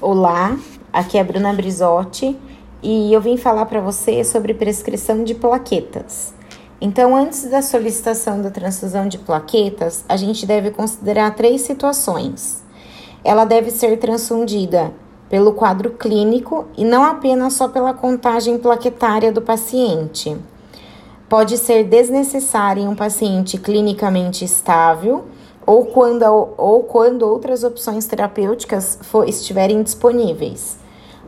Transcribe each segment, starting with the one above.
Olá, aqui é a Bruna Brizotti e eu vim falar para você sobre prescrição de plaquetas. Então, antes da solicitação da transfusão de plaquetas, a gente deve considerar três situações. Ela deve ser transfundida pelo quadro clínico e não apenas só pela contagem plaquetária do paciente. Pode ser desnecessária em um paciente clinicamente estável ou quando, ou quando outras opções terapêuticas for, estiverem disponíveis.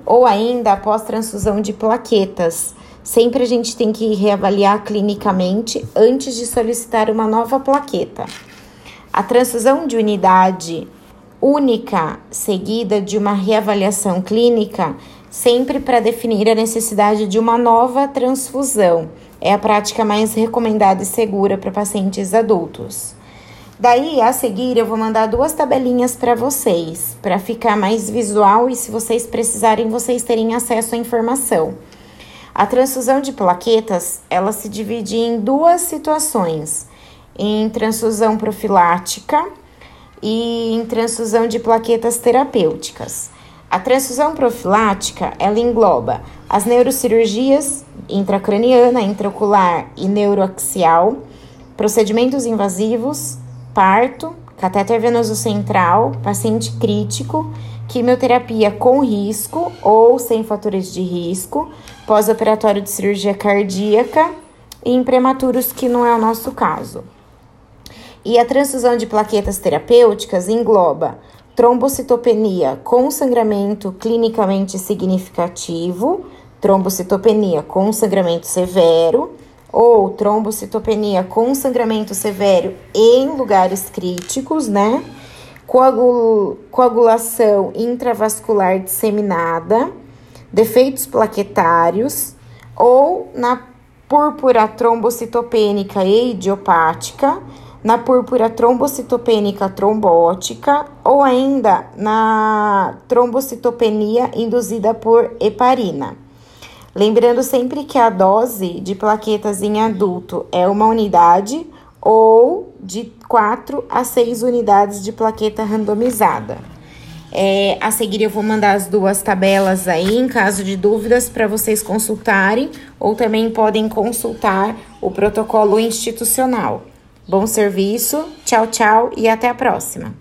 Ou ainda após transfusão de plaquetas. Sempre a gente tem que reavaliar clinicamente antes de solicitar uma nova plaqueta. A transfusão de unidade única, seguida de uma reavaliação clínica, sempre para definir a necessidade de uma nova transfusão. É a prática mais recomendada e segura para pacientes adultos. Daí, a seguir, eu vou mandar duas tabelinhas para vocês, para ficar mais visual e se vocês precisarem, vocês terem acesso à informação. A transfusão de plaquetas, ela se divide em duas situações, em transfusão profilática e em transfusão de plaquetas terapêuticas. A transfusão profilática, ela engloba as neurocirurgias intracraniana, intraocular e neuroaxial, procedimentos invasivos, parto, catéter venoso central, paciente crítico, quimioterapia com risco ou sem fatores de risco, pós-operatório de cirurgia cardíaca e em prematuros, que não é o nosso caso. E a transfusão de plaquetas terapêuticas engloba trombocitopenia com sangramento clinicamente significativo, trombocitopenia com sangramento severo, ou trombocitopenia com sangramento severo em lugares críticos, né? Coagul coagulação intravascular disseminada, defeitos plaquetários ou na púrpura trombocitopênica e idiopática, na púrpura trombocitopênica trombótica ou ainda na trombocitopenia induzida por heparina. Lembrando sempre que a dose de plaquetas em adulto é uma unidade ou de 4 a 6 unidades de plaqueta randomizada. É, a seguir, eu vou mandar as duas tabelas aí, em caso de dúvidas, para vocês consultarem, ou também podem consultar o protocolo institucional. Bom serviço, tchau, tchau e até a próxima!